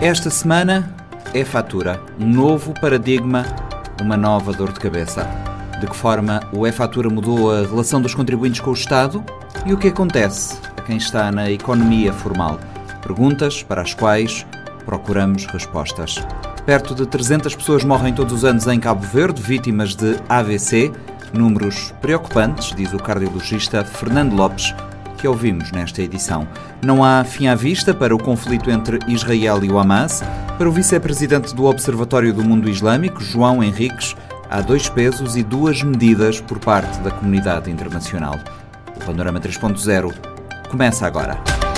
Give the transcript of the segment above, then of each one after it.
Esta semana é fatura, um novo paradigma, uma nova dor de cabeça. De que forma o e-fatura mudou a relação dos contribuintes com o Estado e o que acontece a quem está na economia formal? Perguntas para as quais procuramos respostas. Perto de 300 pessoas morrem todos os anos em Cabo Verde, vítimas de AVC. Números preocupantes, diz o cardiologista Fernando Lopes, que ouvimos nesta edição. Não há fim à vista para o conflito entre Israel e o Hamas. Para o vice-presidente do Observatório do Mundo Islâmico, João Henriques, há dois pesos e duas medidas por parte da comunidade internacional. O Panorama 3.0 começa agora.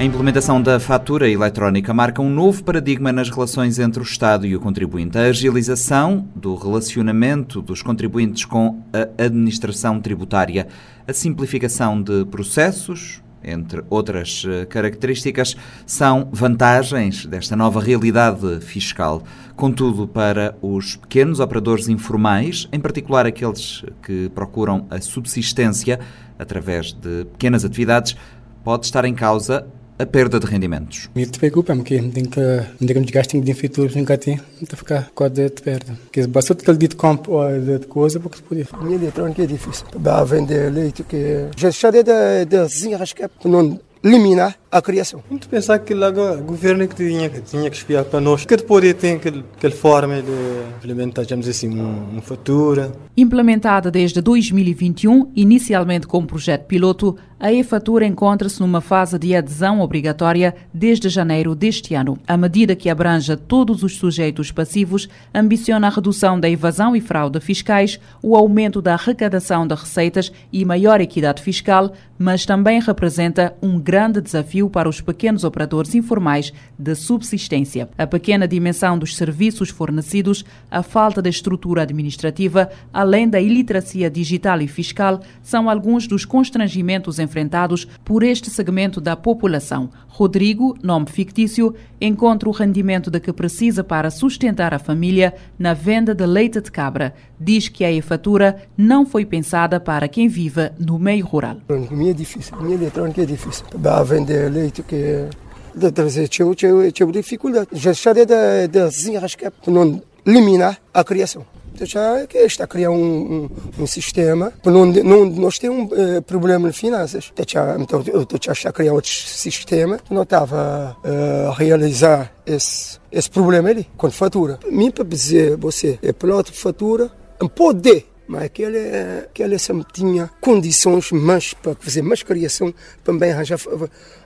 A implementação da fatura eletrónica marca um novo paradigma nas relações entre o Estado e o contribuinte. A agilização do relacionamento dos contribuintes com a administração tributária, a simplificação de processos, entre outras eh, características, são vantagens desta nova realidade fiscal. Contudo, para os pequenos operadores informais, em particular aqueles que procuram a subsistência através de pequenas atividades, pode estar em causa a perda de rendimentos. Me preocupa porque tem que tem que desgaste de feituras em tem não ficar com a de perda. Que basta aquele dito campo ou de coisa porque se podia. A minha eletrônica é difícil. Para vender leite que já chega de de zinhas que não eliminar a criação. Muito pensar que lá o governo que tinha, que tinha que espiar para nós, que poder ter aquele, aquele forma de implementar, digamos assim, uma, uma fatura. Implementada desde 2021, inicialmente como projeto piloto, a e-fatura encontra-se numa fase de adesão obrigatória desde janeiro deste ano. A medida que abranja todos os sujeitos passivos ambiciona a redução da evasão e fraude fiscais, o aumento da arrecadação de receitas e maior equidade fiscal, mas também representa um grande desafio para os pequenos operadores informais de subsistência. A pequena dimensão dos serviços fornecidos, a falta de estrutura administrativa, além da iliteracia digital e fiscal, são alguns dos constrangimentos enfrentados por este segmento da população. Rodrigo, nome fictício, encontra o rendimento de que precisa para sustentar a família na venda de leite de cabra. Diz que a e-fatura não foi pensada para quem vive no meio rural. Para mim é difícil, para mim eletrônica é difícil. Vender leite que de trazer tinha, tinha, tinha dificuldade. Já estaria de, de, de não eliminar a criação já que está a criar um, um, sistema para não, não nós temos um uh, problema de finanças. Então, eu estou a criar outro sistema. Não estava uh, a realizar esse, esse problema ali, com fatura. Para mim, para dizer você, é de fatura, um poder mas aquele, aquele sempre tinha condições mais para fazer mais criação, também arranjar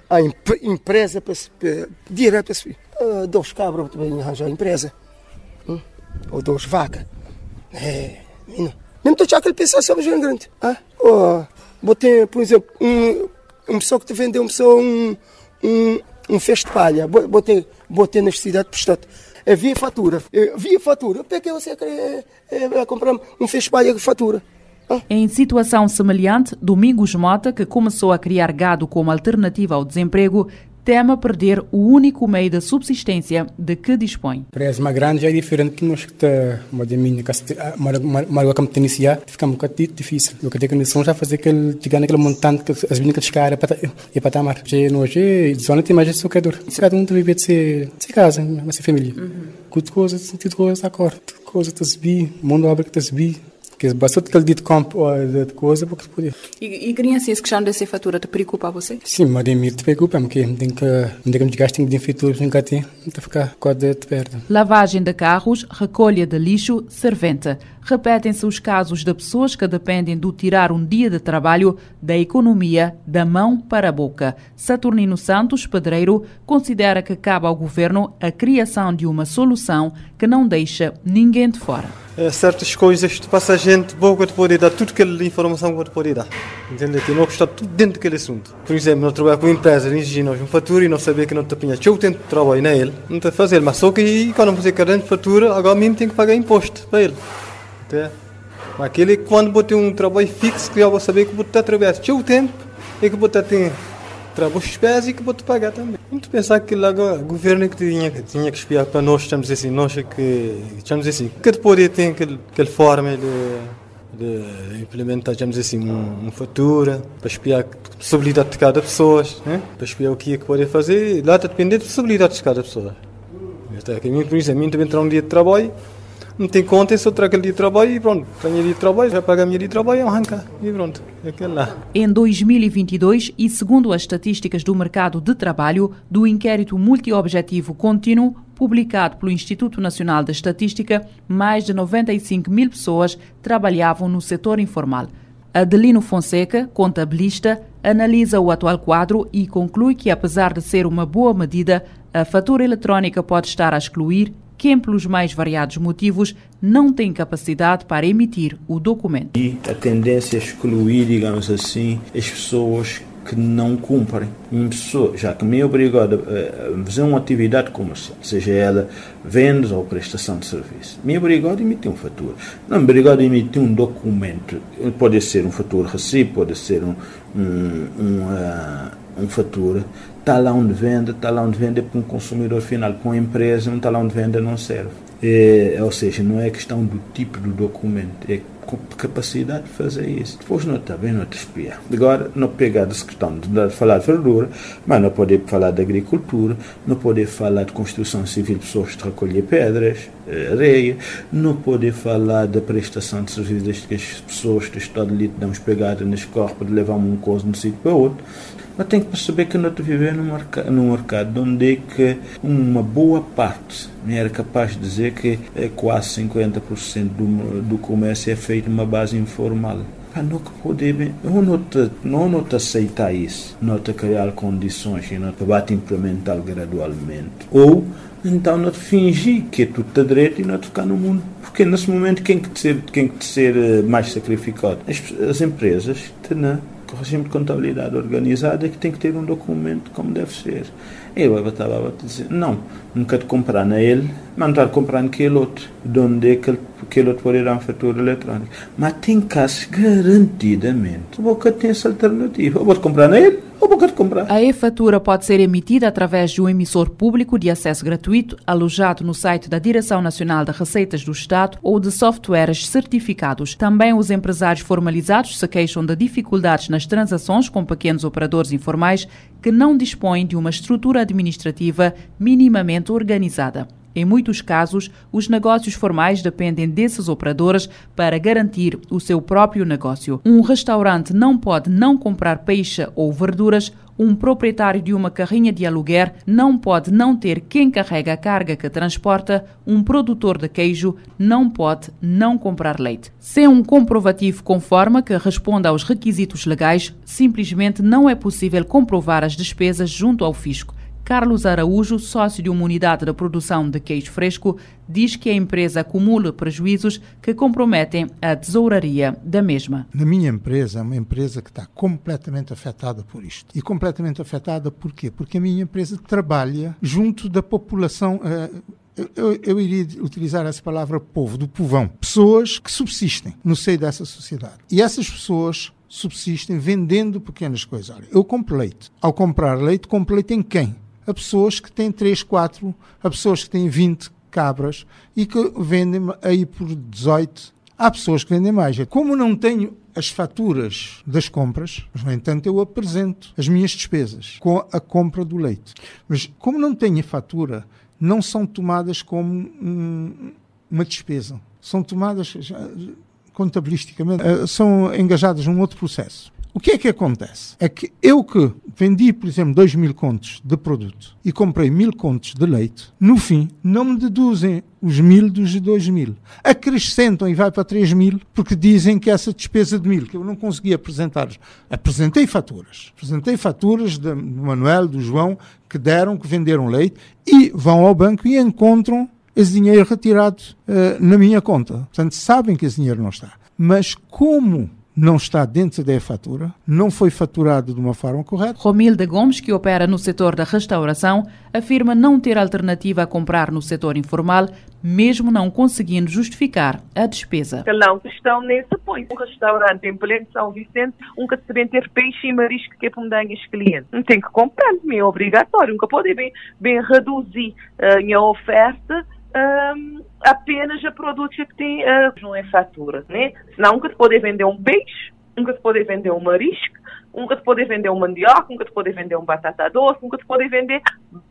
a empresa para, para direto para subir. Uh, dois cabras também arranjar a empresa, hum? ou duas vacas. É, menino. Mesmo tu aquele pessoal sobre gente grande. Ah, oh, botei, por exemplo, um, uma pessoa que te vendeu uma pessoa um, um, um feixe de palha. Botei, botei na cidade, portanto, havia fatura. Havia fatura. Por que você quer é, comprar um feixe de palha de fatura? Em situação semelhante, Domingos Mota, que começou a criar gado como alternativa ao desemprego, teme perder o único meio de subsistência de que dispõe. Parece uma grande é diferente que nós que está uma de minha uma como iniciar fica um bocado difícil. O que tem condição já fazer que ele chegar naquele montante que as que descara para e para tamar. Já não é zona tem mais esse quadro. Se cada um vive de de casa, mas família. Uhum. Tudo coisa, tudo coisa acordo. Tudo coisa te subir, mundo abre que te subir que bastante aquele dito campo de coisa porque podia. E, e criança, essa questão dessa fatura te preocupa a você? Sim, mas de mim te preocupa, porque tem que tem que desgaste de faturas em cá tem, não ficar com a de perda. Lavagem de carros, recolha de lixo, servente. Repetem-se os casos de pessoas que dependem do tirar um dia de trabalho da economia da mão para a boca. Saturnino Santos, pedreiro, considera que cabe ao governo a criação de uma solução que não deixa ninguém de fora certas coisas tu passa a gente boa te pode dar tudo aquela informação que te pode dar. Entende? Que não está tudo dentro daquele assunto. Por exemplo nós trabalhamos com empresas nós um fatura e não saber que não te pinha eu tento trabalhar nele não te fazer mas só que quando não fazer carente fatura agora mesmo tem que pagar imposto para ele. Entende? mas aquele quando botei um trabalho fixo que eu vou saber que vou estar trabalhando o tempo e que vou estar trabalho os pés que vou te pagar também. Muito pensar que lá o governo que tinha, que tinha que espiar para nós, estamos assim, nós que, estamos assim, que poder ter aquele, aquele forma de de implementar, digamos assim, uma, uma fatura para espiar a possibilidade de cada pessoa, né? para espiar o que é que pode fazer, lá está dependendo da possibilidade de cada pessoa. Até que a mim, por exemplo, a mim também entrar um dia de trabalho, não tem conta, só trago dia de trabalho e pronto, tenho de trabalho, já pago a minha de trabalho arranca. E pronto, é lá. Em 2022, e segundo as estatísticas do mercado de trabalho do inquérito multiobjetivo contínuo, publicado pelo Instituto Nacional da Estatística, mais de 95 mil pessoas trabalhavam no setor informal. Adelino Fonseca, contabilista, analisa o atual quadro e conclui que, apesar de ser uma boa medida, a fatura eletrónica pode estar a excluir quem, pelos mais variados motivos, não tem capacidade para emitir o documento. E a tendência é excluir, digamos assim, as pessoas que não cumprem. Uma pessoa, já que me é obrigado a fazer uma atividade comercial, seja ela vendas ou prestação de serviço, me é obrigado a emitir uma fatura. Não me é obrigado a emitir um documento. Pode ser um fatura recibo, pode ser um, um, um, uh, um fatura onde vende, está lá onde vende é para um consumidor final, para empresa, não está lá onde vende não serve. É, ou seja, não é questão do tipo do documento, é capacidade de fazer isso. Depois não está bem, não te espia. Agora, não pegar essa questão de falar de verdura, mas não poder falar de agricultura, não poder falar de construção civil, pessoas de recolher pedras, eh, areia, não poder falar da prestação de serviços que as pessoas do Estado Lito dão pegadas nas corpos de levar um coisa de um sítio para outro. Mas tem que perceber que nós vivemos num mercado, num mercado onde é que uma boa parte me era capaz de dizer que é quase 50% do, do comércio é feito numa base informal. Para não poder, ou não te, te aceitar isso, não te criar condições e não te implementar gradualmente. Ou então não te fingir que tudo está direito e não te ficar no mundo. Porque nesse momento quem que ser, quem que ser eh, mais sacrificado? As, as empresas, não o regime de contabilidade organizada é que tem que ter um documento como deve ser. Eu estava a dizer, não, nunca te comprar na ele, mas não estar comprando aquele outro, de onde é que aquele outro pode ir a fatura eletrónica. Mas tem casos garantidamente, o Boca tem essa alternativa, ou vou comprar na ele. A e-fatura pode ser emitida através de um emissor público de acesso gratuito, alojado no site da Direção Nacional de Receitas do Estado ou de softwares certificados. Também os empresários formalizados se queixam de dificuldades nas transações com pequenos operadores informais que não dispõem de uma estrutura administrativa minimamente organizada. Em muitos casos, os negócios formais dependem desses operadores para garantir o seu próprio negócio. Um restaurante não pode não comprar peixe ou verduras um proprietário de uma carrinha de aluguer não pode não ter quem carrega a carga que transporta, um produtor de queijo não pode não comprar leite. Sem um comprovativo conforme que responda aos requisitos legais, simplesmente não é possível comprovar as despesas junto ao fisco. Carlos Araújo, sócio de uma unidade de produção de queijo fresco, diz que a empresa acumula prejuízos que comprometem a tesouraria da mesma. Na minha empresa, é uma empresa que está completamente afetada por isto. E completamente afetada por quê? Porque a minha empresa trabalha junto da população. Uh, eu, eu, eu, iria utilizar essa palavra povo, do povão. Pessoas que subsistem no seio dessa sociedade. E essas pessoas subsistem vendendo pequenas coisas. Olha, eu compro leite. Ao comprar leite, compro leite em quem? A pessoas que têm 3, 4, a pessoas que têm 20 cabras e que vendem aí por 18. Há pessoas que vendem mais. Como não tenho as faturas das compras, mas, no entanto, eu apresento as minhas despesas com a compra do leite. Mas, como não tenho a fatura, não são tomadas como uma despesa. São tomadas contabilisticamente, eh, são engajadas num outro processo. O que é que acontece? É que eu que vendi, por exemplo, 2 mil contos de produto e comprei mil contos de leite, no fim não me deduzem os mil dos dois mil. Acrescentam e vai para 3 mil porque dizem que essa despesa de mil, que eu não consegui apresentar, apresentei faturas. Apresentei faturas do Manuel, do João, que deram, que venderam leite e vão ao banco e encontram esse dinheiro retirado uh, na minha conta. Portanto, sabem que esse dinheiro não está. Mas como não está dentro da fatura, não foi faturado de uma forma correta. Romilda Gomes, que opera no setor da restauração, afirma não ter alternativa a comprar no setor informal, mesmo não conseguindo justificar a despesa. Não, questão nem se põe. Um restaurante em pleno São Vicente, nunca se deve ter peixe e marisco que é para os clientes. Não tem que comprar, é obrigatório. Nunca pode bem, bem reduzir a minha oferta um, apenas a produtos que tem uh, não é fatura, né? Senão nunca te pode vender um peixe, nunca te pode vender um marisco, nunca te pode vender um mandioca, nunca te pode vender um batata doce, nunca te pode vender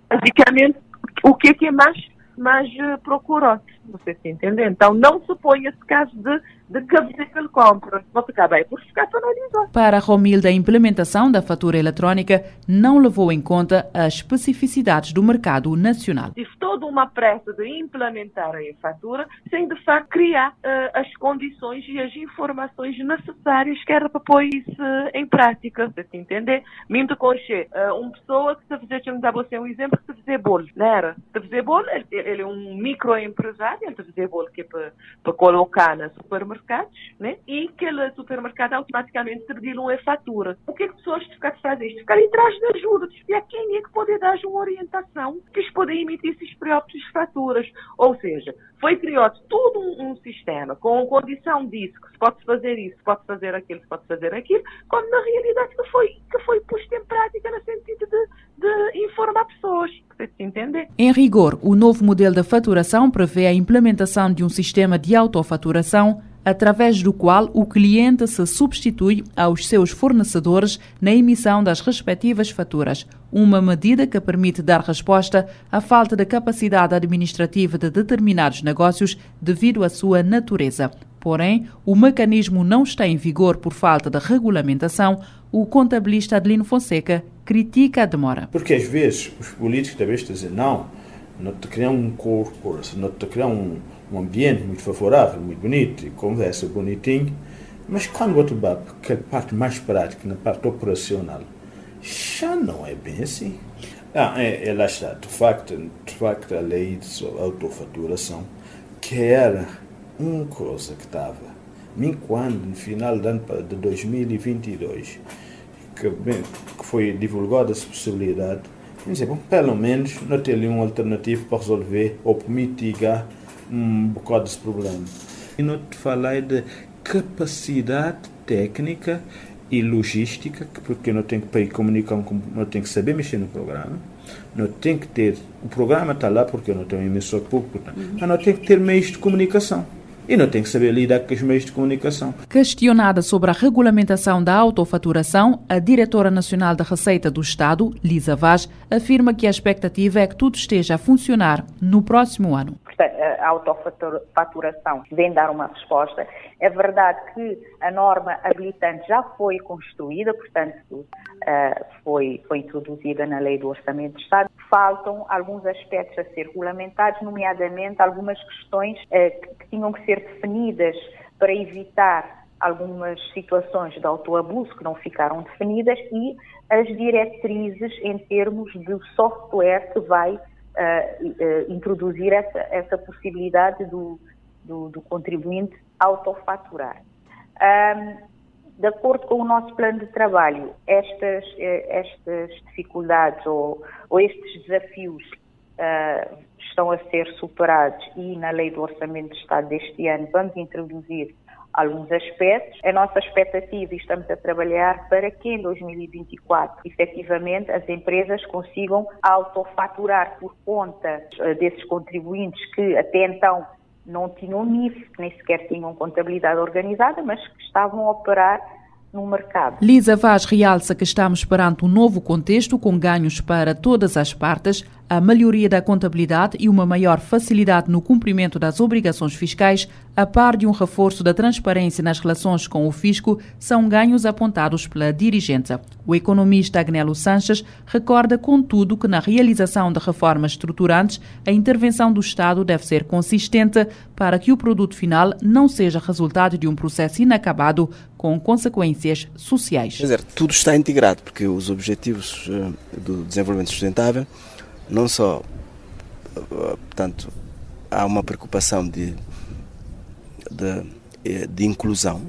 basicamente o que é que é mais mais uh, procurou. Você se entende? Então não se põe esse caso de de que que ele compra. Você acaba por ficar penalizado. Para Romilda, a implementação da fatura eletrónica não levou em conta as especificidades do mercado nacional. Tive toda uma pressa de implementar a fatura sem, de facto, criar uh, as condições e as informações necessárias que era para pôr isso em prática. Você se entender? Mesmo de conhecer uh, uma pessoa que se fizer, deixa-me dar você um exemplo, que se fizer bolo, não era? Se fizer bolo, ele, ele é um microempresário, ele se fizer bolo que é para, para colocar supermercado supermercados, né? e aquele supermercado automaticamente te uma fatura. O que é que pessoas ficar a fazer isto? Ficar atrás de ajuda, de espiar quem é que pode dar uma orientação que eles podem emitir esses próprios faturas. Ou seja, foi criado todo um, um, sistema com condição disso, que se pode fazer isso, se pode fazer aquilo, se pode fazer aquilo, quando na realidade que foi, que foi posto em prática no sentido de, de informar pessoas. Entender. Em rigor, o novo modelo da faturação prevê a implementação de um sistema de autofaturação através do qual o cliente se substitui aos seus fornecedores na emissão das respectivas faturas, uma medida que permite dar resposta à falta de capacidade administrativa de determinados negócios devido à sua natureza. Porém, o mecanismo não está em vigor por falta de regulamentação. O contabilista Adelino Fonseca critica a demora. Porque às vezes os políticos também estão não, não te criam um corpo, não te criam um um ambiente muito favorável, muito bonito, conversa bonitinho, mas quando o vai para a parte mais prática, na parte operacional, já não é bem assim. Ah, é, é lá está, de facto, de facto a lei de autofaturação, que era uma coisa que estava me quando no final do ano de 2022 que, que foi divulgada essa possibilidade, dizer, bom, pelo menos não ter ali uma alternativa para resolver ou para mitigar um bocado desse problema. E não te falei de capacidade técnica e logística, porque não tenho que para ir comunicar, não tenho que saber mexer no programa, não tenho que ter, o programa está lá porque eu não tenho emissor público, mas não tenho que ter meios de comunicação e não tem que saber lidar com os meios de comunicação. Questionada sobre a regulamentação da autofaturação, a diretora nacional da Receita do Estado, Lisa Vaz, afirma que a expectativa é que tudo esteja a funcionar no próximo ano. A autofaturação vem dar uma resposta. É verdade que a norma habilitante já foi construída, portanto, eh, foi, foi introduzida na Lei do Orçamento do Estado. Faltam alguns aspectos a ser regulamentados, nomeadamente algumas questões eh, que tinham que ser definidas para evitar algumas situações de autoabuso que não ficaram definidas e as diretrizes em termos do software que vai uh, uh, introduzir essa, essa possibilidade do, do, do contribuinte autofaturar. Um, de acordo com o nosso plano de trabalho, estas, eh, estas dificuldades ou, ou estes desafios uh, estão a ser superados e na Lei do Orçamento de Estado deste ano vamos introduzir alguns aspectos. A nossa expectativa, e estamos a trabalhar para que em 2024, efetivamente, as empresas consigam autofaturar por conta eh, desses contribuintes que até então não tinham NIF, nem sequer tinham contabilidade organizada, mas que estavam a operar no mercado. Lisa Vaz realça que estamos perante um novo contexto com ganhos para todas as partes, a melhoria da contabilidade e uma maior facilidade no cumprimento das obrigações fiscais, a par de um reforço da transparência nas relações com o fisco, são ganhos apontados pela dirigência. O economista Agnelo Sanches recorda, contudo, que na realização de reformas estruturantes, a intervenção do Estado deve ser consistente para que o produto final não seja resultado de um processo inacabado com consequências sociais. Quer dizer, tudo está integrado, porque os objetivos eh, do desenvolvimento sustentável não só, portanto, há uma preocupação de, de, de inclusão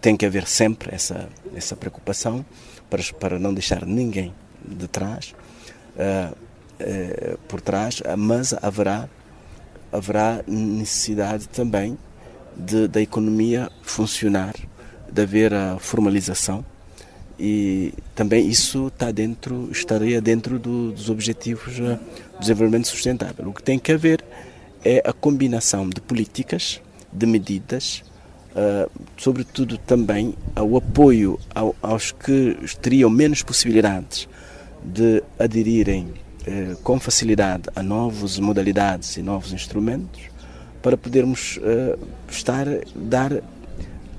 tem que haver sempre essa, essa preocupação para, para não deixar ninguém de trás, por trás, mas haverá, haverá necessidade também de, da economia funcionar, de haver a formalização e também isso está dentro, estaria dentro do, dos objetivos do desenvolvimento sustentável. O que tem que haver é a combinação de políticas, de medidas, uh, sobretudo também o apoio ao, aos que teriam menos possibilidades de aderirem uh, com facilidade a novas modalidades e novos instrumentos, para podermos estar dar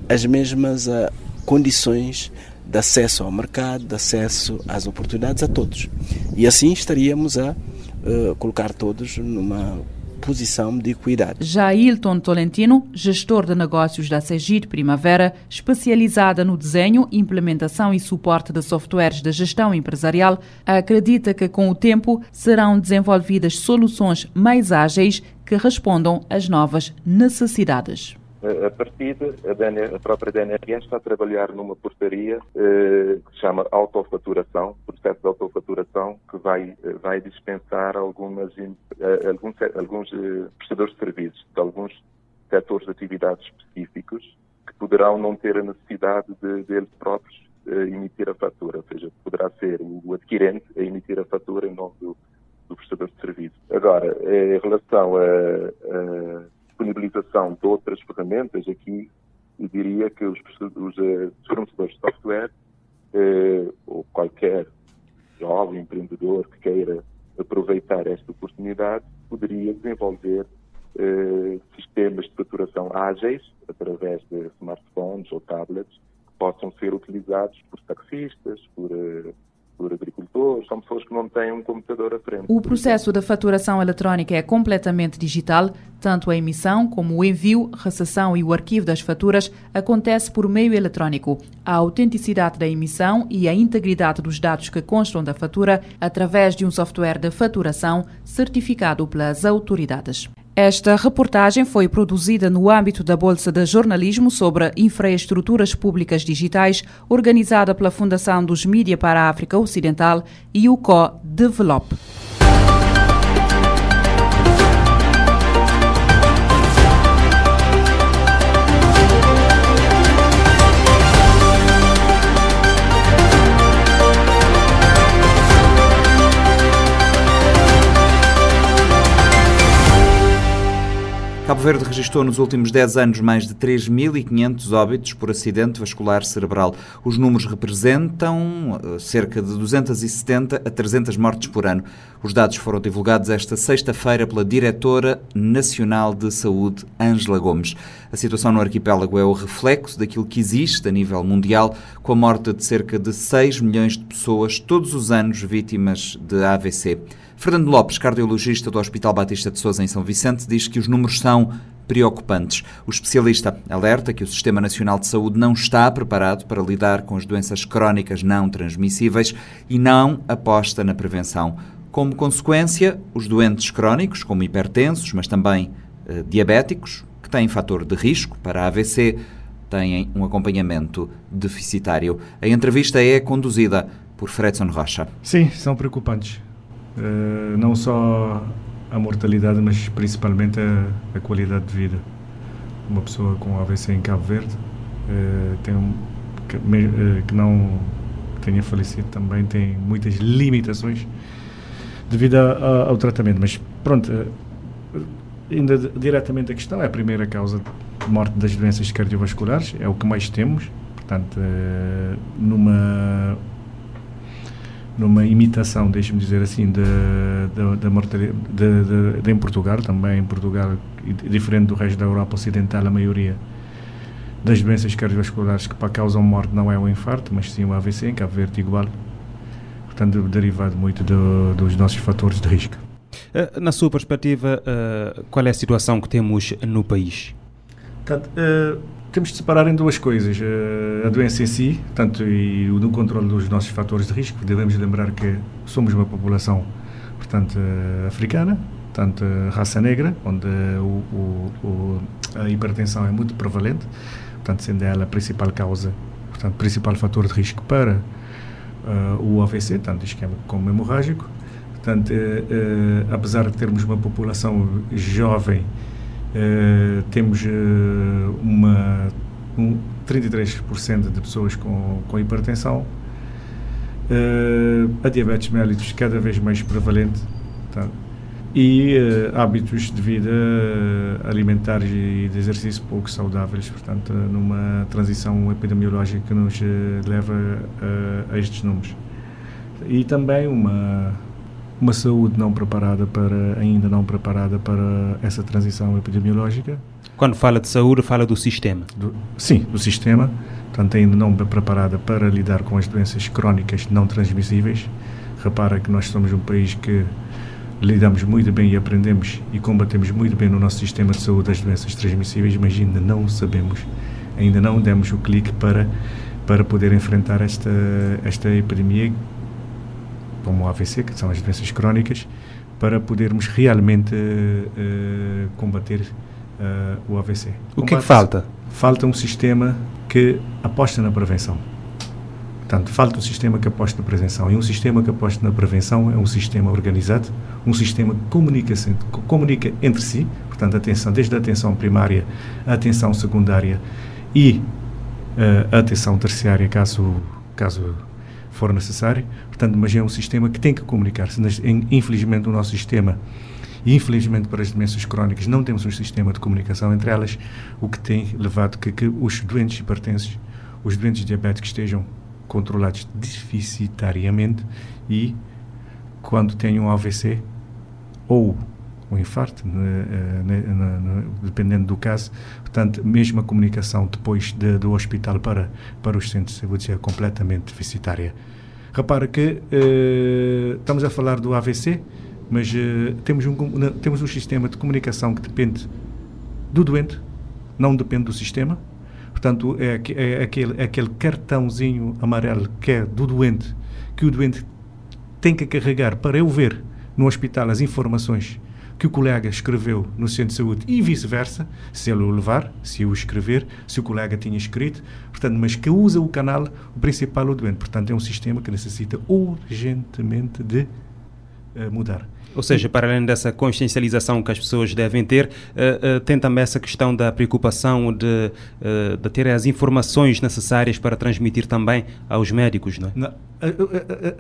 as mesmas condições de acesso ao mercado, de acesso às oportunidades a todos. E assim estaríamos a uh, colocar todos numa posição de equidade. Já Hilton Tolentino, gestor de negócios da Segid Primavera, especializada no desenho, implementação e suporte de softwares de gestão empresarial, acredita que com o tempo serão desenvolvidas soluções mais ágeis que respondam às novas necessidades. A partir a, DNR, a própria DNRS está a trabalhar numa portaria eh, que se chama autofaturação, processo de autofaturação, que vai, eh, vai dispensar algumas, eh, alguns, alguns eh, prestadores de serviços de alguns setores de atividades específicos que poderão não ter a necessidade de, próprios eh, emitir a fatura, ou seja, poderá ser o adquirente a emitir a fatura em nome do, do prestador de serviço. Agora, em relação a, a disponibilização de outras ferramentas, aqui eu diria que os, os, eh, fornecedores de software eh, ou qualquer jovem empreendedor que queira aproveitar esta oportunidade poderia desenvolver eh, sistemas de faturação ágeis através de smartphones ou tablets que possam ser utilizados por taxistas, por eh, por são pessoas que não têm um computador à frente. O processo da faturação eletrónica é completamente digital, tanto a emissão como o envio, recepção e o arquivo das faturas acontece por meio eletrónico. A autenticidade da emissão e a integridade dos dados que constam da fatura através de um software de faturação certificado pelas autoridades. Esta reportagem foi produzida no âmbito da Bolsa de Jornalismo sobre Infraestruturas Públicas Digitais, organizada pela Fundação dos Mídia para a África Ocidental e o Co-Develop. Cabo Verde registrou nos últimos 10 anos mais de 3.500 óbitos por acidente vascular cerebral. Os números representam eh, cerca de 270 a 300 mortes por ano. Os dados foram divulgados esta sexta-feira pela Diretora Nacional de Saúde, Ângela Gomes. A situação no arquipélago é o reflexo daquilo que existe a nível mundial, com a morte de cerca de 6 milhões de pessoas todos os anos vítimas de AVC. Fernando Lopes, cardiologista do Hospital Batista de Sousa em São Vicente, diz que os números são preocupantes. O especialista alerta que o Sistema Nacional de Saúde não está preparado para lidar com as doenças crónicas não transmissíveis e não aposta na prevenção. Como consequência, os doentes crónicos, como hipertensos, mas também eh, diabéticos, que têm fator de risco para AVC, têm um acompanhamento deficitário. A entrevista é conduzida por Fredson Rocha. Sim, são preocupantes. Eh, não só a mortalidade, mas principalmente a, a, qualidade de vida. Uma pessoa com AVC em Cabo Verde uh, tem que, uh, que, não tenha falecido também tem muitas limitações devido a, a, ao tratamento. Mas pronto, ainda diretamente a questão é a primeira causa de morte das doenças cardiovasculares, é o que mais temos. Portanto, numa numa imitação, deixe-me dizer assim, da mortalidade de, de, em Portugal, também em Portugal, diferente do resto da Europa Ocidental, a maioria das doenças cardiovasculares que para causam morte não é o infarto, mas sim o AVC, em Cabo Verde igual. Portanto, derivado muito do, dos nossos fatores de risco. Eh, na sua perspectiva, eh, qual é a situação que temos no país? Portanto, uh, temos de separar em duas coisas. Uh, a doença em si, tanto e o do controle dos nossos fatores de risco. Devemos lembrar que somos uma população, portanto, uh, africana, tanto raça negra, onde o, o, o, a hipertensão é muito prevalente. portanto, sendo ela a principal causa, portanto, principal fator de risco para uh, o AVC, tanto esquema como hemorrágico. Portanto, uh, uh, apesar de termos uma população jovem, temos uma um, 33% de pessoas com, com hipertensão, a diabetes mellitus cada vez mais prevalente, portanto, e uh, hábitos de vida uh, alimentares e de exercício pouco saudáveis, portanto, numa transição epidemiológica que nos uh, leva a estes números. E também uma uma saúde não preparada para ainda não preparada para essa transição epidemiológica. Quando fala de saúde, fala do sistema. Do, sim, do sistema, portanto ainda não preparada para lidar com as doenças crónicas não transmissíveis. Repara que nós somos um país que lidamos muito bem e aprendemos e combatemos muito bem no nosso sistema de saúde as doenças transmissíveis, mas ainda não sabemos, ainda não demos o clique para para poder enfrentar esta esta epidemia como o AVC, que são as doenças crónicas, para podermos realmente uh, combater uh, o AVC. O que é que falta? Falta um sistema que aposta na prevenção. Portanto, falta um sistema que aposte na prevenção. E um sistema que aposte na prevenção é um sistema organizado, um sistema que comunica, comunica entre si, portanto, atenção, desde a atenção primária, a atenção secundária e uh, a atenção terciária, caso, caso for necessário. Portanto, mas é um sistema que tem que comunicar-se. Infelizmente, o nosso sistema e infelizmente para as demências crónicas não temos um sistema de comunicação entre elas, o que tem levado que, que os doentes hipertensos, os doentes diabéticos estejam controlados deficitariamente e quando têm um AVC ou um infarto, né, né, né, dependendo do caso. Portanto, mesmo a comunicação depois de, do hospital para, para os centros de saúde é completamente deficitária. Repara que eh, estamos a falar do AVC, mas eh, temos, um, temos um sistema de comunicação que depende do doente, não depende do sistema. Portanto, é, é, aquele, é aquele cartãozinho amarelo que é do doente, que o doente tem que carregar para eu ver no hospital as informações que o colega escreveu no centro de saúde e vice-versa, se ele o levar, se o escrever, se o colega tinha escrito, portanto, mas que usa o canal o principal o doente. Portanto, é um sistema que necessita urgentemente de uh, mudar. Ou seja, para além dessa consciencialização que as pessoas devem ter, uh, uh, tem também essa questão da preocupação de, uh, de ter as informações necessárias para transmitir também aos médicos, não é? Não,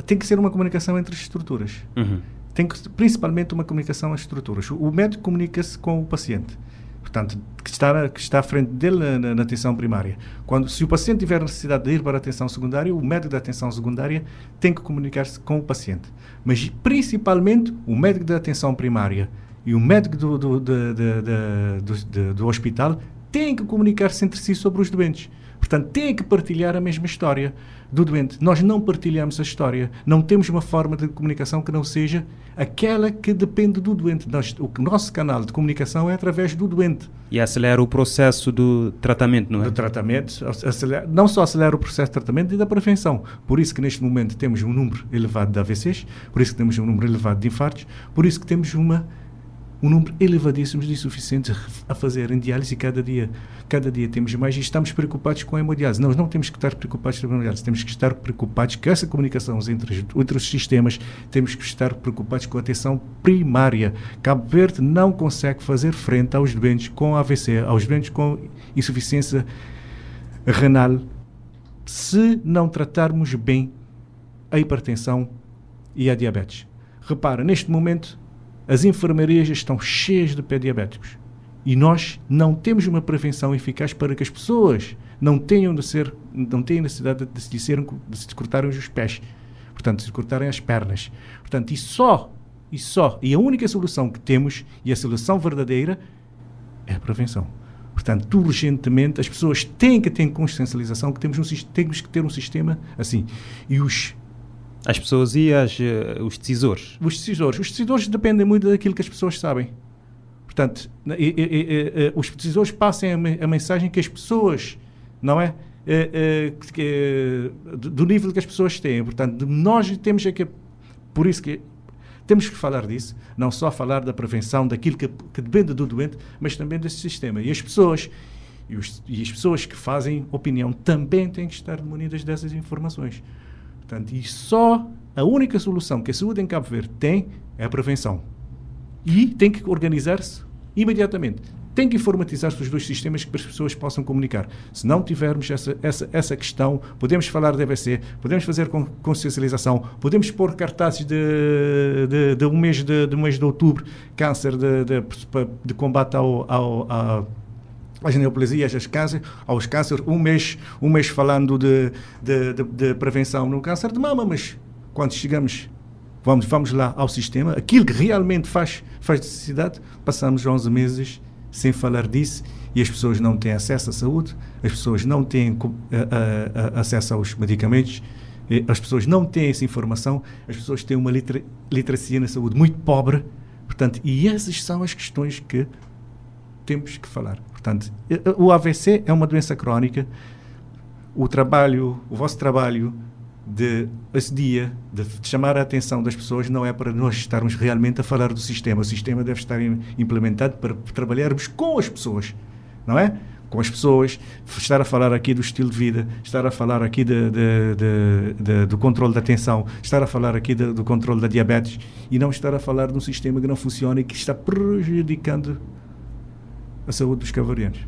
tem que ser uma comunicação entre as estruturas. Uhum. Tem que, principalmente uma comunicação às estruturas. O médico comunica-se com o paciente portanto, que está, que está à frente dele na, na, na, atenção primária. Quando, se o paciente tiver necessidade de ir para a atenção secundária, o médico da atenção secundária tem que comunicar-se com o paciente. Mas, principalmente, o médico da atenção primária e o médico do, do, do, do, do hospital têm que comunicar-se entre si sobre os doentes. Portanto, têm que partilhar a mesma história do doente. Nós não partilhamos a história. Não temos uma forma de comunicação que não seja aquela que depende do doente. Nós, o nosso canal de comunicação é através do doente. E acelera o processo do tratamento, não é? Do tratamento. Acelera, não só acelera o processo de tratamento e da prevenção. Por isso que neste momento temos um número elevado de AVCs, por isso que temos um número elevado de infartos, por isso que temos uma um número elevadíssimo de insuficientes a fazerem diálise cada dia, cada dia temos mais e estamos preocupados com a hemodiálise. Nós não temos que estar preocupados com a hemodiálise, temos que estar preocupados com essa comunicação entre, entre os sistemas, temos que estar preocupados com a atenção primária. Cabo Verde não consegue fazer frente aos doentes com AVC, aos doentes com insuficiência renal, se não tratarmos bem a hipertensão e a diabetes. Repara, neste momento as enfermarias estão cheias de pé diabéticos. E nós não temos uma prevenção eficaz para que as pessoas não tenham de ser, não tenham necessidade de se, de se cortarem os pés, portanto, de se cortarem as pernas. Portanto, e só, e só, e a única solução que temos, e a solução verdadeira, é a prevenção. Portanto, urgentemente, as pessoas têm que ter consciencialização que temos, um, temos que ter um sistema assim. E os as pessoas e as, uh, os decisores? Os decisores. Os decisores dependem muito daquilo que as pessoas sabem. Portanto, e, e, e, os decisores passem a, a, mensagem que as pessoas, não é? é que, do nível que as pessoas têm. Portanto, nós temos é que. Por isso que temos que falar disso, não só falar da prevenção, daquilo que, que depende do doente, mas também desse sistema. E as pessoas E, os, e as pessoas que fazem opinião também têm que estar munidas dessas informações. Portanto, e só a única solução que a saúde em Cabo Verde tem é a prevenção. E tem que organizar-se imediatamente. Tem que informatizar-se os dois sistemas que as pessoas possam comunicar. Se não tivermos essa, essa, essa questão, podemos falar de EBC, podemos fazer consciencialização, podemos pôr cartazes de, de, de um mês de, de, mês de outubro, câncer de, de, de combate ao, ao, ao às neoplasias, às câncer, aos cânceres, um mês, um mês falando de, de, de, de, prevenção no câncer de mama, mas quando chegamos, vamos, vamos lá ao sistema, aquilo que realmente faz, faz necessidade, passamos 11 meses sem falar disso e as pessoas não têm acesso à saúde, as pessoas não têm uh, uh, acesso aos medicamentos, as pessoas não têm essa informação, as pessoas têm uma litera literacia na saúde muito pobre, portanto, e essas são as questões que temos que falar. Portanto, o AVC é uma doença crónica. O trabalho, o vosso trabalho de esse dia de, de, chamar a atenção das pessoas não é para nós estarmos realmente a falar do sistema. O sistema deve estar implementado para trabalharmos com as pessoas, não é? Com as pessoas, estar a falar aqui do estilo de vida, estar a falar aqui de, de, do controle da atenção, estar a falar aqui do controle da diabetes e não estar a falar de um sistema que não funciona e que está prejudicando a saúde dos cavarianos.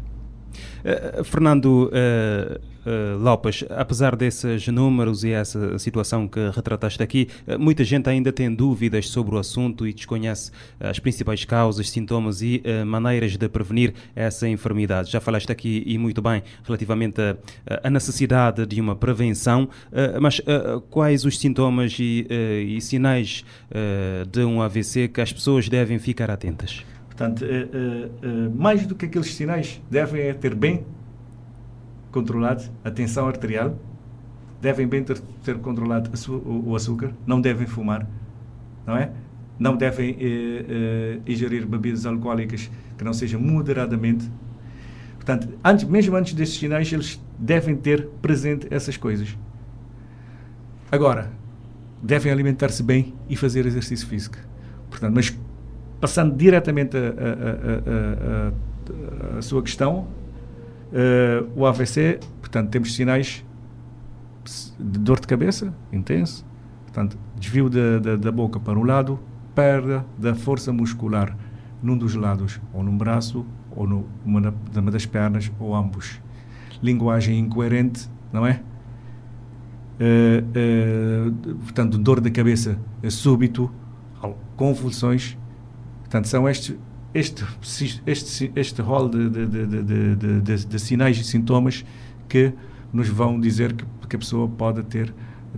Uh, Fernando uh, uh, Lopes, apesar desses números e essa situação que retrataste aqui, muita gente ainda tem dúvidas sobre o assunto e desconhece as principais causas, sintomas e maneiras de prevenir essa enfermidade. Já falaste aqui e muito bem relativamente à necessidade de uma prevenção, mas quais os sintomas e, e sinais de um AVC que as pessoas devem ficar atentas? Portanto, uh, uh, mais do que aqueles sinais, devem é ter bem controlado a tensão arterial, devem bem ter, ter controlado o, o, açúcar, não devem fumar, não é? Não devem ingerir bebidas alcoólicas que não sejam moderadamente. Portanto, antes, mesmo antes desses sinais, eles devem ter presente essas coisas. Agora, devem alimentar-se bem e fazer exercício físico. Portanto, mas passando diretamente a sua questão, uh, o AVC, portanto, temos sinais de dor de cabeça intenso, portanto, desvio da, da, da boca para um lado, perda da força muscular num dos lados, ou num braço, ou numa, numa das pernas, ou ambos. Linguagem incoerente, não é? Uh, uh, portanto, dor de cabeça súbito, convulsões, Portanto, são este, este, este, este rol de, de, de, de, sinais e sintomas que nos vão dizer que, que a pessoa pode ter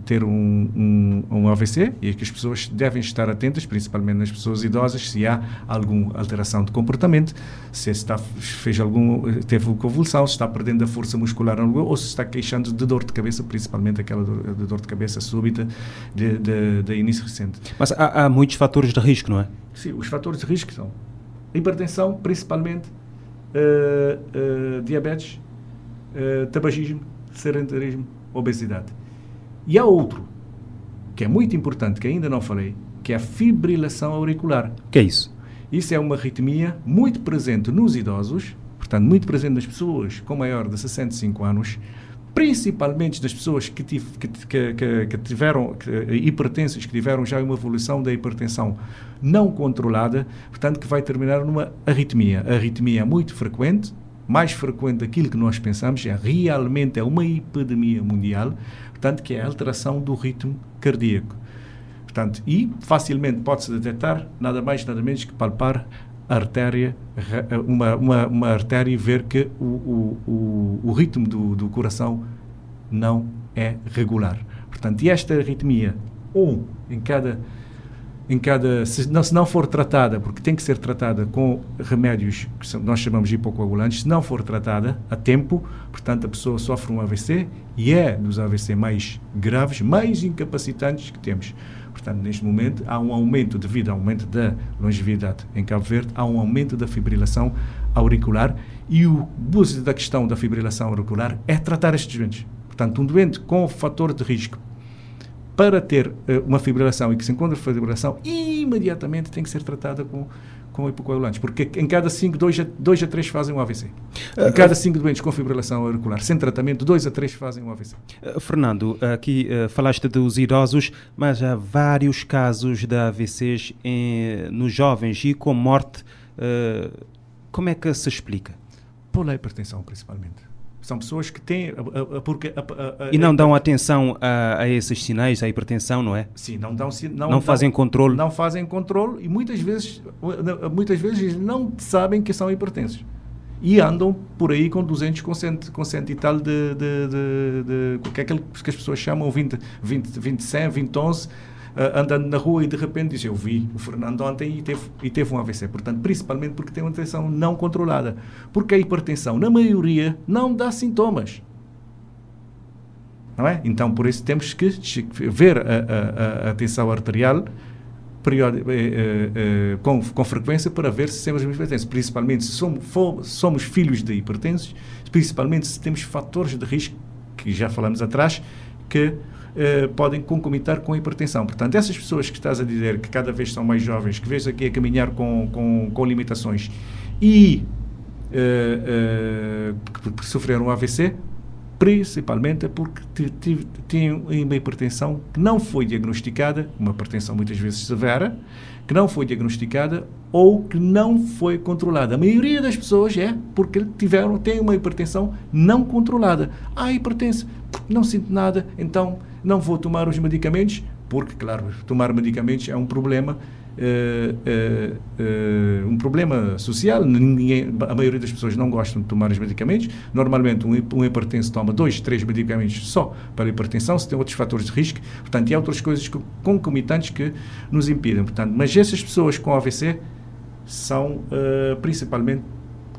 ter um, um, um, AVC e que as pessoas devem estar atentas, principalmente nas pessoas idosas, se há alguma alteração de comportamento, se está, fez algum, teve convulsão, se está perdendo a força muscular ou se está queixando de dor de cabeça, principalmente aquela dor, de dor de cabeça súbita de, de, de início recente. Mas há, há, muitos fatores de risco, não é? Sim, os fatores de risco são hipertensão, principalmente uh, uh, diabetes, uh, tabagismo, sedentarismo, obesidade. E há outro, que é muito importante, que ainda não falei, que é a fibrilação auricular. que é isso? Isso é uma arritmia muito presente nos idosos, portanto, muito presente nas pessoas com maior de 65 anos, principalmente das pessoas que, que, que, que tiveram hipertensas, que tiveram já uma evolução da hipertensão não controlada, portanto, que vai terminar numa arritmia. A arritmia é muito frequente, mais frequente daquilo que nós pensamos, é realmente é uma epidemia mundial, portanto, que é a alteração do ritmo cardíaco. Portanto, e facilmente pode-se detectar nada mais, nada menos que palpar a artéria, uma, uma, uma artéria e ver que o, o, o, o ritmo do, do coração não é regular. Portanto, esta arritmia, um em cada em cada se não, se não for tratada, porque tem que ser tratada com remédios que são, nós chamamos de hipocoagulantes, se não for tratada a tempo, portanto a pessoa sofre um AVC e é dos AVC mais graves, mais incapacitantes que temos. Portanto, neste momento há um aumento devido ao aumento da longevidade em Cabo Verde, há um aumento da fibrilação auricular e o buzo da questão da fibrilação auricular é tratar estes doentes. Portanto, um doente com fator de risco para ter uh, uma fibrilação e que se encontra fibrilação, imediatamente tem que ser tratada com, com hipocoagulantes, porque em cada 5, 2 a, 2 a 3 fazem um AVC. Em cada 5 doentes com fibrilação auricular sem tratamento, 2 a 3 fazem um AVC. Uh, Fernando, aqui uh, falaste dos idosos, mas há vários casos de AVCs em, nos jovens e com morte. Como é que se explica? Pela hipertensão, principalmente. São pessoas que têm. Porque, e não dão atenção a, a, esses sinais, à hipertensão, não é? Sim, não dão. Não, não fazem dão, controle. Não fazem controle e muias vezes, muitas vezes não sabem que são hipertensos. E andam por aí com 200, com 100, com 100 e tal de, de, de, de, que é aquilo que as pessoas chamam 20, 20, 20 100, 20, 11 uh, andando na rua e de repente diz: Eu vi o Fernando ontem e teve, e teve um AVC. Portanto, principalmente porque tem uma tensão não controlada. Porque a hipertensão, na maioria, não dá sintomas. Não é? Então, por isso, temos que ver a, a, a tensão arterial periódico, eh, eh, eh, com, com frequência para ver se temos hipertensão. Principalmente se somos, somos filhos de hipertensos, principalmente se temos fatores de risco, que já falamos atrás, que eh, podem concomitar com a hipertensão. Portanto, essas pessoas que estás a dizer que cada vez são mais jovens, que vês aqui a caminhar com, com, com limitações e uh, uh, que sofreram um AVC, principalmente porque têm uma hipertensão que não foi diagnosticada, uma hipertensão muitas vezes severa, que não foi diagnosticada ou que não foi controlada. A maioria das pessoas é porque tiveram, têm uma hipertensão não controlada. Ah, hipertenso, não sinto nada, então não vou tomar os medicamentos, porque, claro, tomar medicamentos é um problema Uh, uh, uh, um problema social. Ninguém, a maioria das pessoas não gostam de tomar os medicamentos. Normalmente, um, um hipertenso toma dois, três medicamentos só para a hipertensão, se tem outros fatores de risco. Portanto, e há outras coisas que, concomitantes que nos impedem. Portanto, mas essas pessoas com AVC são principalmente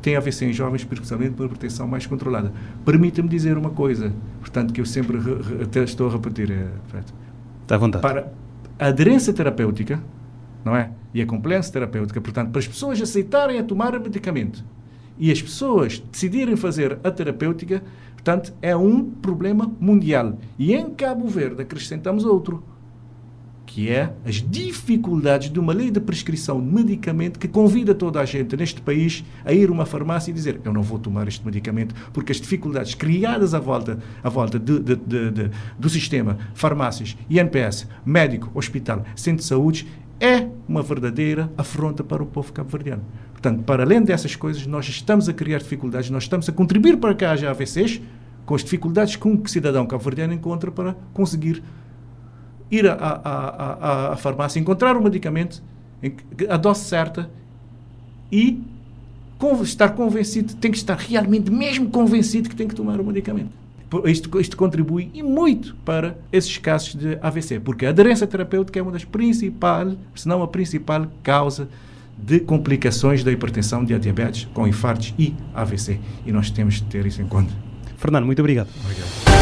têm AVC em jovens, principalmente por hipertensão mais controlada. Permita-me dizer uma coisa, portanto, que eu sempre re, re, até estou a repetir. É, Está à vontade. Para a aderência terapêutica, não é? E a compliance terapêutica, portanto, para as pessoas aceitarem a tomar o medicamento e as pessoas decidirem fazer a terapêutica, portanto, é um problema mundial. E em Cabo Verde acrescentamos outro, que é as dificuldades de uma lei de prescrição de medicamento que convida toda a gente neste país a ir a uma farmácia e dizer eu não vou tomar este medicamento porque as dificuldades criadas à volta, à volta de, de, de, do sistema, farmácias, INPS, médico, hospital, centro de saúde, é uma verdadeira afronta para o povo cabo-verdiano. Portanto, para além dessas coisas, nós estamos a criar dificuldades, nós estamos a contribuir para que haja AVCs com as dificuldades que um cidadão cabo-verdiano encontra para conseguir ir à, farmácia, encontrar o medicamento, a dose certa e estar convencido, tem que estar realmente mesmo convencido que tem que tomar o medicamento isto, isto contribui e muito para esses casos de AVC, porque a aderência terapêutica é uma das principais, se não a principal causa de complicações da hipertensão, de diabetes, com infartos e AVC. E nós temos de ter isso em conta. Fernando, muito obrigado. Obrigado.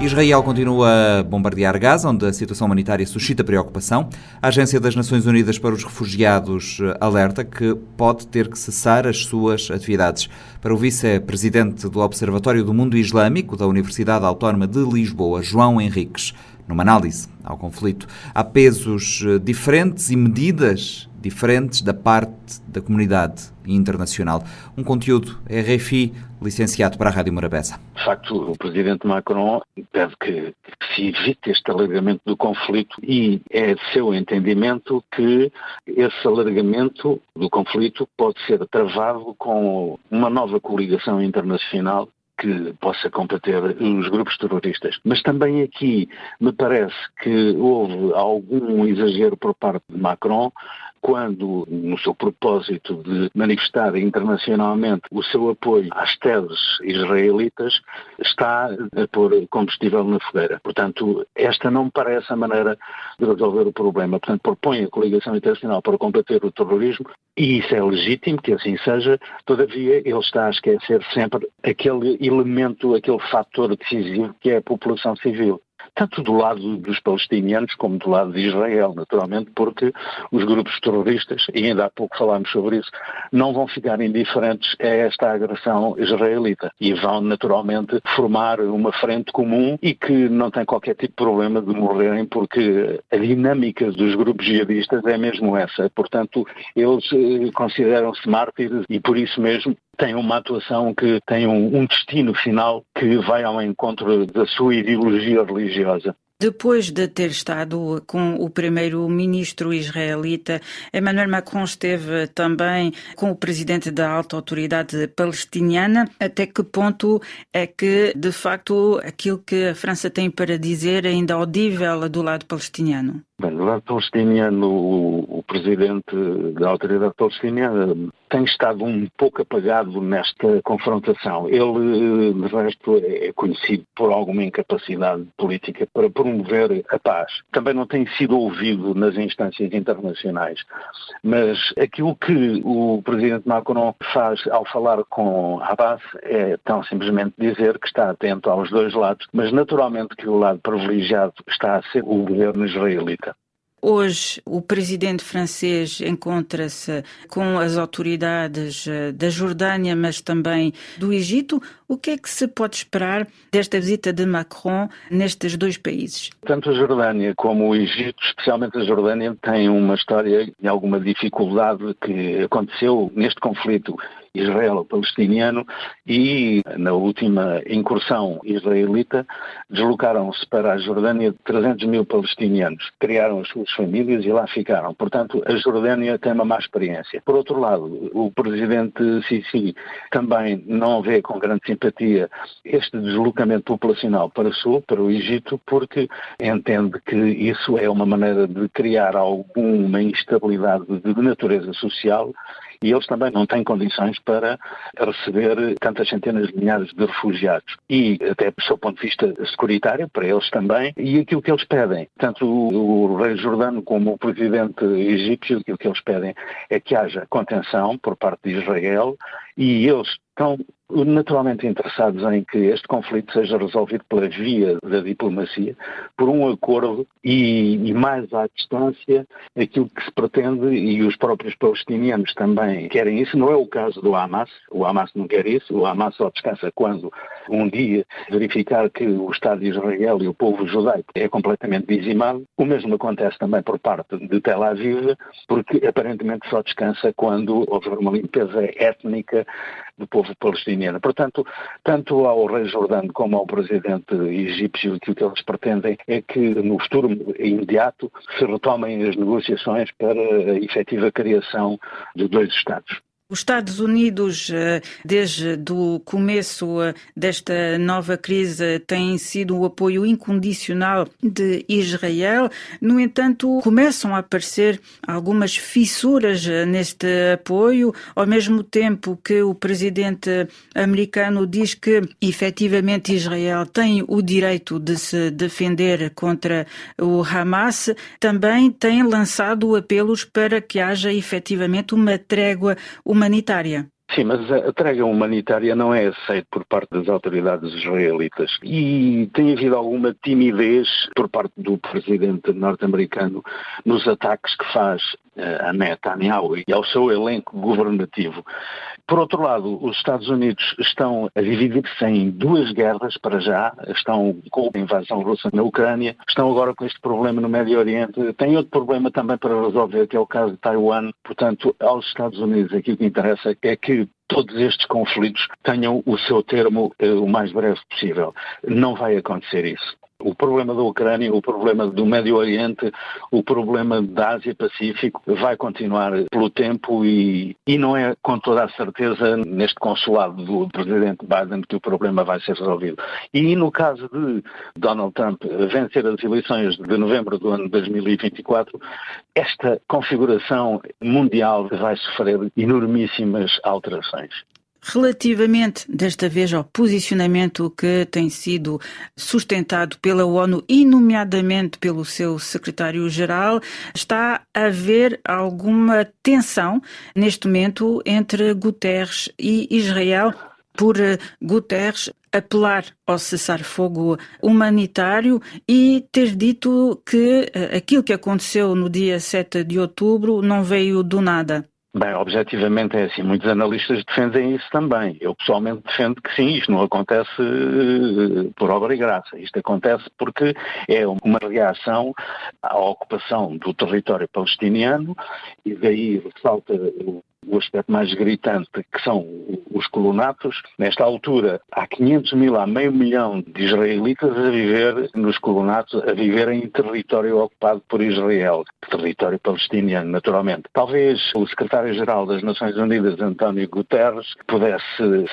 Israel continua a bombardear Gaza, onde a situação humanitária suscita preocupação. A Agência das Nações Unidas para os Refugiados alerta que pode ter que cessar as suas atividades. Para o vice-presidente do Observatório do Mundo Islâmico da Universidade Autónoma de Lisboa, João Henriques, numa análise ao conflito, há pesos eh, diferentes e medidas diferentes da parte da comunidade internacional. Um conteúdo RFI licenciado para a Rádio Morabeza. De facto, o presidente Macron pede que se evite este alargamento do conflito e é de seu entendimento que esse alargamento do conflito pode ser travado com uma nova coligação internacional que possa combater os grupos terroristas. Mas também aqui me parece que houve algum exagero por parte de Macron quando, no seu propósito de manifestar internacionalmente o seu apoio às teses israelitas, está a pôr combustível na fogueira. Portanto, esta não me parece a maneira de resolver o problema. Portanto, propõe a coligação internacional para combater o terrorismo e isso é legítimo que assim seja, todavia ele está a esquecer sempre aquele elemento, aquele fator decisivo que é a população civil tanto do lado dos palestinianos como do lado de Israel, naturalmente, porque os grupos terroristas, e ainda há pouco falámos sobre isso, não vão ficar indiferentes a esta agressão israelita e vão naturalmente formar uma frente comum e que não tem qualquer tipo de problema de morrerem porque a dinâmica dos grupos jihadistas é mesmo essa. Portanto, eles eh, consideram-se mártires e por isso mesmo têm uma atuação que tem um, um destino final que vai ao encontro da sua ideologia religiosa. Depois de ter estado com o primeiro-ministro israelita, Emmanuel Macron esteve também com o presidente da alta autoridade palestiniana. Até que ponto é que, de facto, aquilo que a França tem para dizer é ainda audível do lado palestiniano? Bem, do lado palestiniano, o, o, presidente da autoridade palestiniana tem estado um pouco apagado nesta confrontação. Ele, de resto, é conhecido por alguma incapacidade política para promover a paz. Também não tem sido ouvido nas instâncias internacionais. Mas aquilo que o presidente Macron faz ao falar com Abbas é tão simplesmente dizer que está atento aos dois lados, mas naturalmente que o lado privilegiado está a ser o governo israelita. Hoje, o presidente francês encontra-se com as autoridades eh, da Jordânia, mas também do Egito. O que é que se pode esperar desta visita de Macron nestes dois países? Tanto a Jordânia como o Egito, especialmente a Jordânia, têm uma história e alguma dificuldade que aconteceu neste conflito israelo-palestiniano e na última incursão israelita deslocaram-se para a Jordânia 300 mil palestinianos, criaram as suas famílias e lá ficaram. Portanto, a Jordânia tem uma má experiência. Por outro lado, o presidente Sisi também não vê com grande simpatia este deslocamento populacional para o sul, para o Egito, porque entende que isso é uma maneira de criar alguma instabilidade de natureza social e eles também não têm condições para receber tantas centenas de milhares de refugiados. E até do seu ponto de vista securitário, para eles também, e aquilo que eles pedem, tanto o, rei jordano como o presidente egípcio, aquilo que eles pedem é que haja contenção por parte de Israel e eles estão naturalmente interessados em que este conflito seja resolvido pela via da diplomacia, por um acordo e, e, mais à distância aquilo que se pretende e os próprios palestinianos também querem isso. Não é o caso do Hamas, o Hamas não quer isso, o Hamas só descansa quando um dia verificar que o Estado de Israel e o povo judaico é completamente dizimado. O mesmo acontece também por parte de Tel Aviv, porque aparentemente só descansa quando houver uma limpeza étnica do povo palestiniano. Portanto, tanto ao rei Jordano como ao presidente egípcio, o que eles pretendem é que no futuro imediato se retomem as negociações para a efetiva criação de dois Estados. Os Estados Unidos, eh, desde o começo eh, desta nova crise, têm sido o apoio incondicional de Israel. No entanto, começam a aparecer algumas fissuras eh, neste apoio, ao mesmo tempo que o presidente americano diz que efetivamente Israel tem o direito de se defender contra o Hamas, também tem lançado apelos para que haja efetivamente uma trégua humanitária humanitária. Sim, mas a trégua humanitária não é aceita por parte das autoridades israelitas e tem havido alguma timidez por parte do presidente norte-americano nos ataques que faz a Netanyahu e ao seu elenco governativo. Por outro lado, os Estados Unidos estão a dividir-se em duas guerras para já, estão com a invasão russa na Ucrânia, estão agora com este problema no Médio Oriente, tem outro problema também para resolver, que é o caso de Taiwan. Portanto, aos Estados Unidos aquilo que interessa é que todos estes conflitos tenham o seu termo eh, o mais breve possível. Não vai acontecer isso. O problema da Ucrânia, o problema do Médio Oriente, o problema da Ásia-Pacífico vai continuar pelo tempo e, e não é com toda a certeza neste consulado do presidente Biden que o problema vai ser resolvido. E no caso de Donald Trump vencer as eleições de novembro do ano 2024, esta configuração mundial vai sofrer enormíssimas alterações. Relativamente, desta vez, ao posicionamento que tem sido sustentado pela ONU e, nomeadamente, pelo seu secretário-geral, está a haver alguma tensão neste momento entre Guterres e Israel? por Guterres apelar ao cessar-fogo humanitário e ter dito que aquilo que aconteceu no dia 7 de outubro não veio do nada. Bem, objetivamente é assim. Muitos analistas defendem isso também. Eu pessoalmente defendo que sim, isto não acontece uh, por obra e graça. Isto acontece porque é uma reação à ocupação do território palestiniano e daí ressalta o aspecto mais gritante, que são os colonatos. Nesta altura, há 500 mil, há meio milhão de israelitas a viver nos colonatos, a viver em território ocupado por Israel, território palestiniano, naturalmente. Talvez o secretário-geral das Nações Unidas, António Guterres, pudesse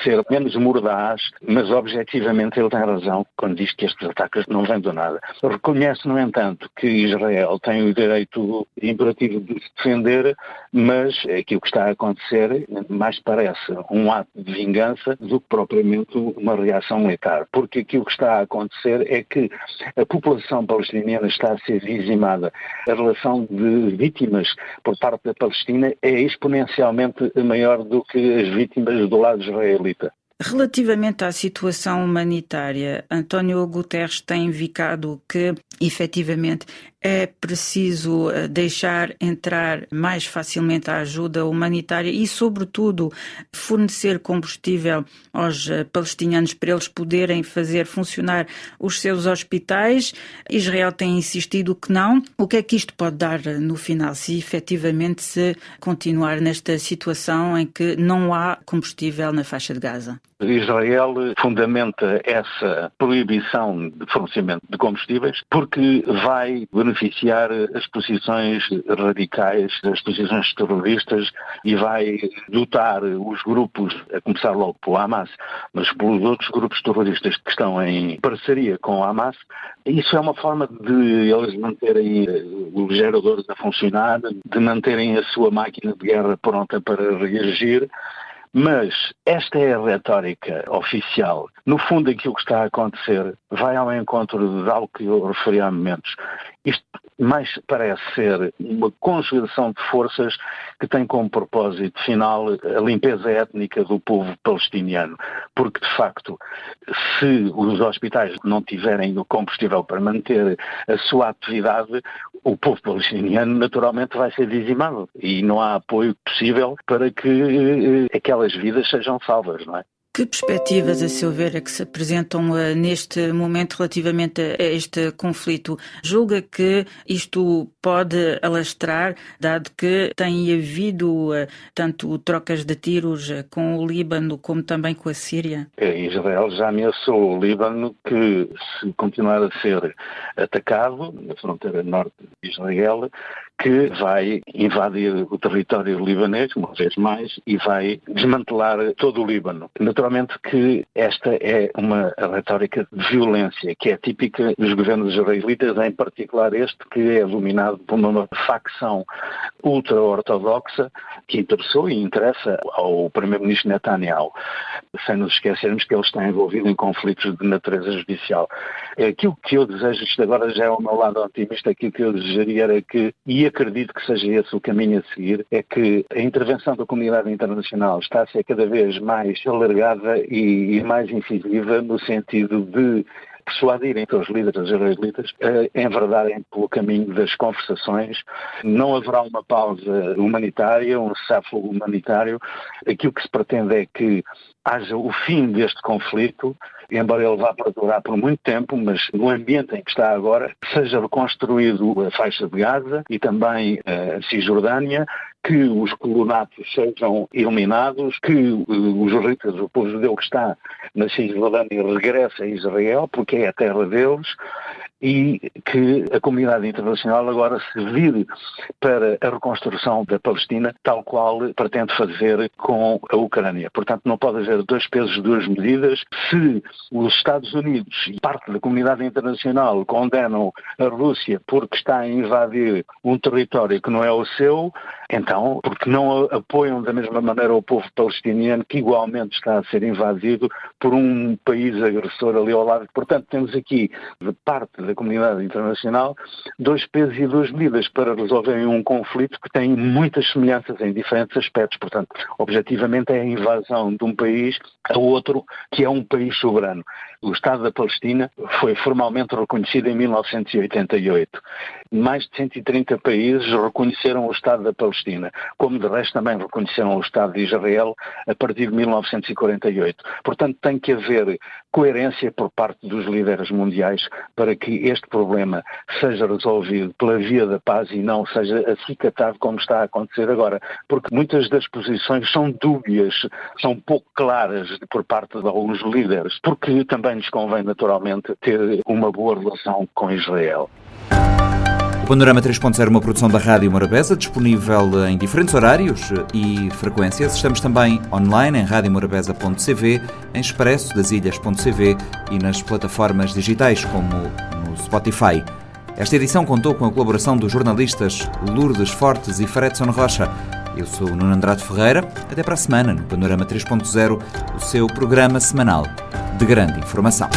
ser menos mordaz, mas objetivamente ele tem razão quando diz que estes ataques não vêm do nada. Reconhece, no entanto, que Israel tem o direito imperativo de se defender, mas aquilo que está a acontecer mais parece um ato de vingança do que propriamente uma reação militar. Porque aquilo que está a acontecer é que a população palestiniana está a ser dizimada. A relação de vítimas por parte da Palestina é exponencialmente maior do que as vítimas do lado israelita. Relativamente à situação humanitária, António Guterres tem indicado que, efetivamente, é preciso eh, deixar entrar mais facilmente a ajuda humanitária e, sobretudo, fornecer combustível aos eh, palestinianos para eles poderem fazer funcionar os seus hospitais. Israel tem insistido que não. O que é que isto pode dar eh, no final, se efetivamente se continuar nesta situação em que não há combustível na faixa de Gaza? Israel fundamenta essa proibição de fornecimento de combustíveis porque vai beneficiar as posições radicais, as posições terroristas e vai dotar os grupos, a começar logo pelo Hamas, mas pelos outros grupos terroristas que estão em parceria com o Hamas. Isso é uma forma de eles manterem os geradores a funcionar, de manterem a sua máquina de guerra pronta para reagir mas esta é a retórica oficial. No fundo, aquilo que está a acontecer vai ao encontro de algo que eu referi há momentos. Isto mais parece ser uma conjugação de forças que tem como propósito final a limpeza étnica do povo palestiniano. Porque, de facto, se os hospitais não tiverem o combustível para manter a sua atividade, o povo palestiniano naturalmente vai ser dizimado e não há apoio possível para que eh, aquelas vidas sejam salvas, não é? Que perspectivas, a seu ver, é que se apresentam uh, neste momento relativamente a, este conflito? Julga que isto pode alastrar, dado que tem havido uh, tanto trocas de tiros uh, com o Líbano como também com a Síria? É, Israel já ameaçou o Líbano que, se continuar a ser atacado na fronteira norte de Israel, que vai invadir o território libanês, uma vez mais, e vai desmantelar todo o Líbano. Naturalmente que esta é uma retórica de violência que é típica dos governos israelitas, em particular este que é dominado por uma facção ultra-ortodoxa que interessou e interessa ao primeiro-ministro Netanyahu, sem nos esquecermos que ele está envolvido em conflitos de natureza judicial. Aquilo que eu desejo, isto agora já é o meu lado otimista, aquilo que eu desejaria era que, acredito que seja esse o caminho a seguir, é que a intervenção da comunidade internacional está a ser cada vez mais alargada e, e mais incisiva no sentido de persuadirem os líderes israelitas a enverdarem pelo caminho das conversações. Não haverá uma pausa humanitária, um cessar-fogo humanitário. Aquilo que se pretende é que haja o fim deste conflito, embora ele vá perdurar por muito tempo, mas no ambiente em que está agora, seja reconstruído a faixa de Gaza e também a Cisjordânia, que os colonatos sejam eliminados, que os ritas, o povo judeu que está na Cisjordânia regresse a Israel, porque é a terra deles, e que a comunidade internacional agora se vire para a reconstrução da Palestina, tal qual pretende fazer com a Ucrânia. Portanto, não pode haver dois pesos, duas medidas. Se os Estados Unidos e parte da comunidade internacional condenam a Rússia porque está a invadir um território que não é o seu, Então, porque não apoiam da mesma maneira o povo palestiniano, que igualmente está a ser invadido por um país agressor ali ao lado. Portanto, temos aqui, de parte da comunidade internacional, dois pesos e duas medidas para resolverem um conflito que tem muitas semelhanças em diferentes aspectos. Portanto, objetivamente é a invasão de um país a outro que é um país soberano. O Estado da Palestina foi formalmente reconhecido em 1988. Mais de 130 países reconheceram o Estado da Palestina, como de resto também reconheceram o Estado de Israel a partir de 1948. Portanto, tem que haver coerência por parte dos líderes mundiais para que este problema seja resolvido pela via da paz e não seja acicatado como está a acontecer agora. Porque muitas das posições são dúbias, são pouco claras por parte de alguns líderes, porque também nos convém naturalmente ter uma boa relação com Israel. O Panorama 3.0 é uma produção da Rádio Morabeza, disponível em diferentes horários e frequências. Estamos também online em radiomorabeza.cv, em expresso das ilhas.cv e nas plataformas digitais como Spotify. Esta edição contou com a colaboração dos jornalistas Lourdes Fortes e Fredson Rocha. Eu sou o Nuno Andrade Ferreira. Até para a semana no Panorama 3.0, o seu programa semanal de grande informação.